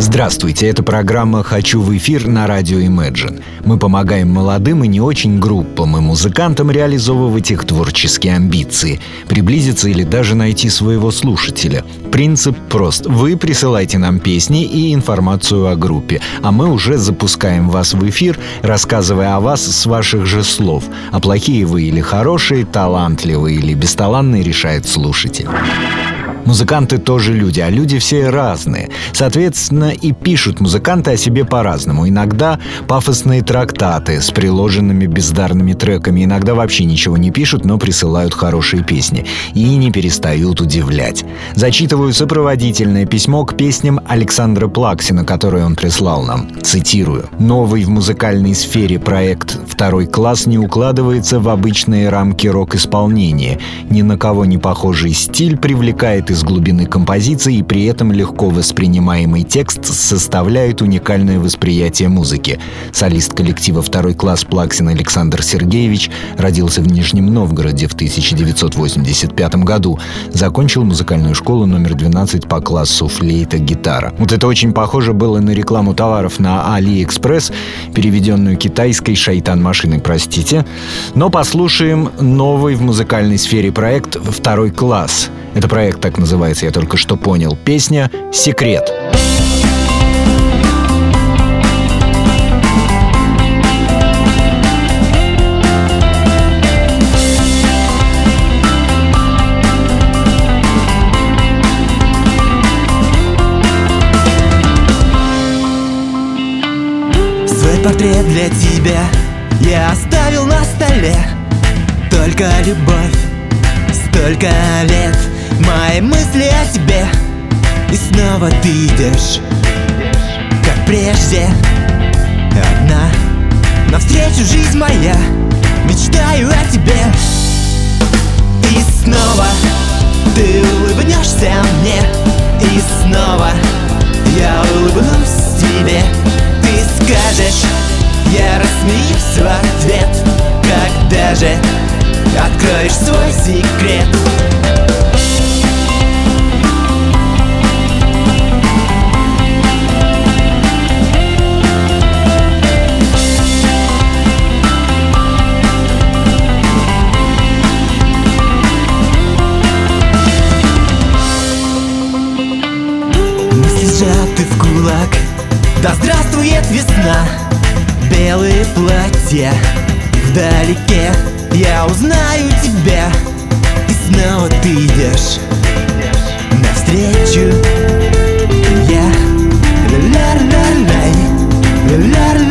Здравствуйте, это программа «Хочу в эфир» на радио Imagine. Мы помогаем молодым и не очень группам и музыкантам реализовывать их творческие амбиции, приблизиться или даже найти своего слушателя. Принцип прост. Вы присылайте нам песни и информацию о группе, а мы уже запускаем вас в эфир, рассказывая о вас с ваших же слов. А плохие вы или хорошие, талантливые или бесталанные решает слушатель. Музыканты тоже люди, а люди все разные. Соответственно, и пишут музыканты о себе по-разному. Иногда пафосные трактаты с приложенными бездарными треками, иногда вообще ничего не пишут, но присылают хорошие песни. И не перестают удивлять. Зачитываю сопроводительное письмо к песням Александра Плаксина, которое он прислал нам. Цитирую. «Новый в музыкальной сфере проект «Второй класс» не укладывается в обычные рамки рок-исполнения. Ни на кого не похожий стиль привлекает из из глубины композиции и при этом легко воспринимаемый текст составляет уникальное восприятие музыки. Солист коллектива «Второй класс» Плаксин Александр Сергеевич родился в Нижнем Новгороде в 1985 году. Закончил музыкальную школу номер 12 по классу флейта-гитара. Вот это очень похоже было на рекламу товаров на AliExpress, переведенную китайской шайтан-машиной, простите. Но послушаем новый в музыкальной сфере проект «Второй класс». Это проект так называется, я только что понял. Песня «Секрет». Свой портрет для тебя я оставил на столе Только любовь, столько лет Мои мысли о тебе. И снова ты идешь Как прежде. Одна. Навстречу жизнь моя. Мечтаю о тебе. И снова Ты улыбнешься мне. И снова Я улыбнусь тебе. Ты скажешь Я рассмеюсь в ответ Когда же Откроешь свой секрет весна. Белые платья Вдалеке. Я узнаю тебя И снова ты идешь Навстречу. Я Ля-ля-ля-лай Ля-ля-ля-лай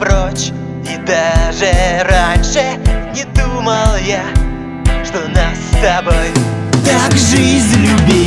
прочь. И даже раньше не думал я Что нас с тобой так жизнь любила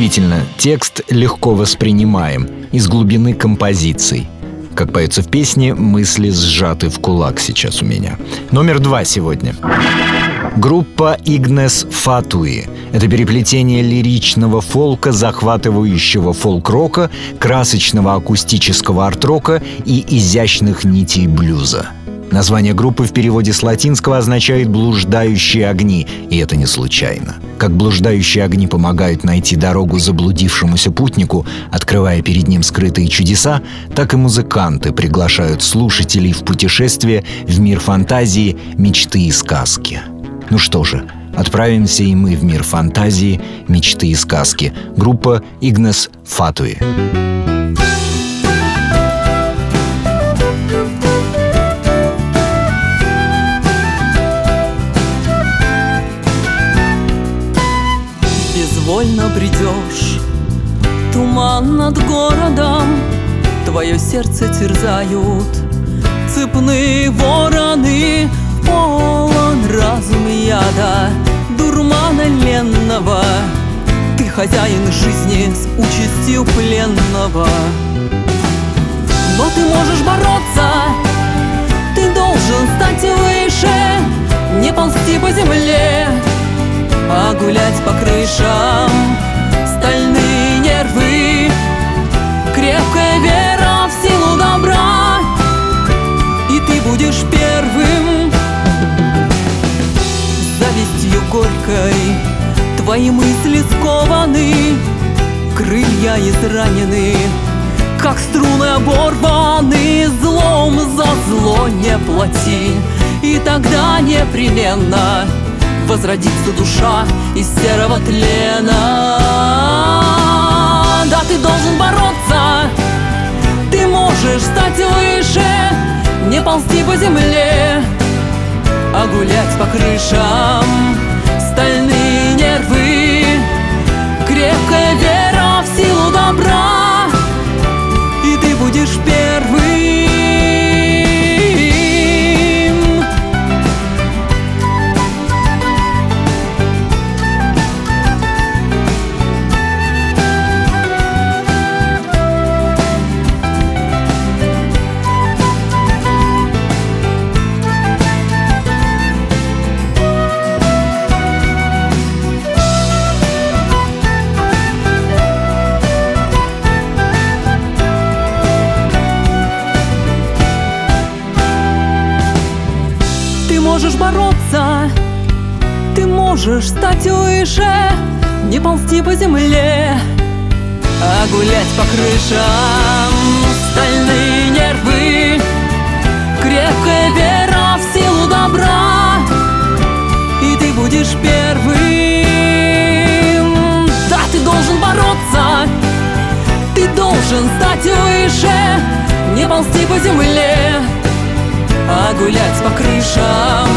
Действительно, текст легко воспринимаем из глубины композиций. Как поется в песне, мысли сжаты в кулак сейчас у меня. Номер два сегодня. Группа Игнес Фатуи. Это переплетение лиричного фолка, захватывающего фолк-рока, красочного акустического арт-рока и изящных нитей блюза. Название группы в переводе с латинского означает «блуждающие огни», и это не случайно. Как блуждающие огни помогают найти дорогу заблудившемуся путнику, открывая перед ним скрытые чудеса, так и музыканты приглашают слушателей в путешествие в мир фантазии, мечты и сказки. Ну что же, отправимся и мы в мир фантазии, мечты и сказки. Группа Игнес Фатуи. Твое сердце терзают цепные вороны, полон разум яда, дурмана ленного Ты хозяин жизни с участью пленного. Но ты можешь бороться, ты должен стать выше Не ползти по земле, а гулять по крышам. Стальные нервы, крепкая будешь первым завистью горькой. Твои мысли скованы, крылья изранены Как струны оборваны, злом за зло не плати. И тогда непременно возродится душа из серого тлена. Да, ты должен бороться, ты можешь стать выше Не ползти по земле, а гулять по крышам можешь стать выше, не ползти по земле, а гулять по крышам. Стальные нервы, крепкая вера в силу добра, и ты будешь первым. Да, ты должен бороться, ты должен стать выше, не ползти по земле, а гулять по крышам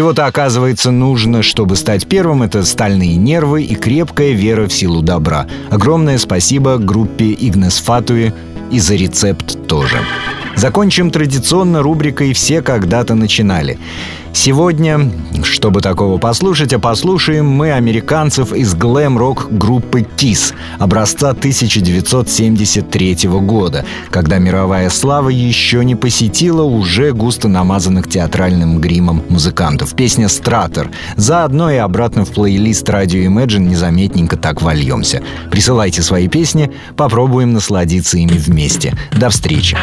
Всего-то, оказывается, нужно, чтобы стать первым, это стальные нервы и крепкая вера в силу добра. Огромное спасибо группе Игнес Фатуи и за рецепт тоже. Закончим традиционно рубрикой «Все когда-то начинали». Сегодня, чтобы такого послушать, а послушаем мы американцев из глэм-рок группы KISS образца 1973 года, когда мировая слава еще не посетила уже густо намазанных театральным гримом музыкантов. Песня «Стратор». Заодно и обратно в плейлист радио Imagine незаметненько так вольемся. Присылайте свои песни, попробуем насладиться ими вместе. До встречи!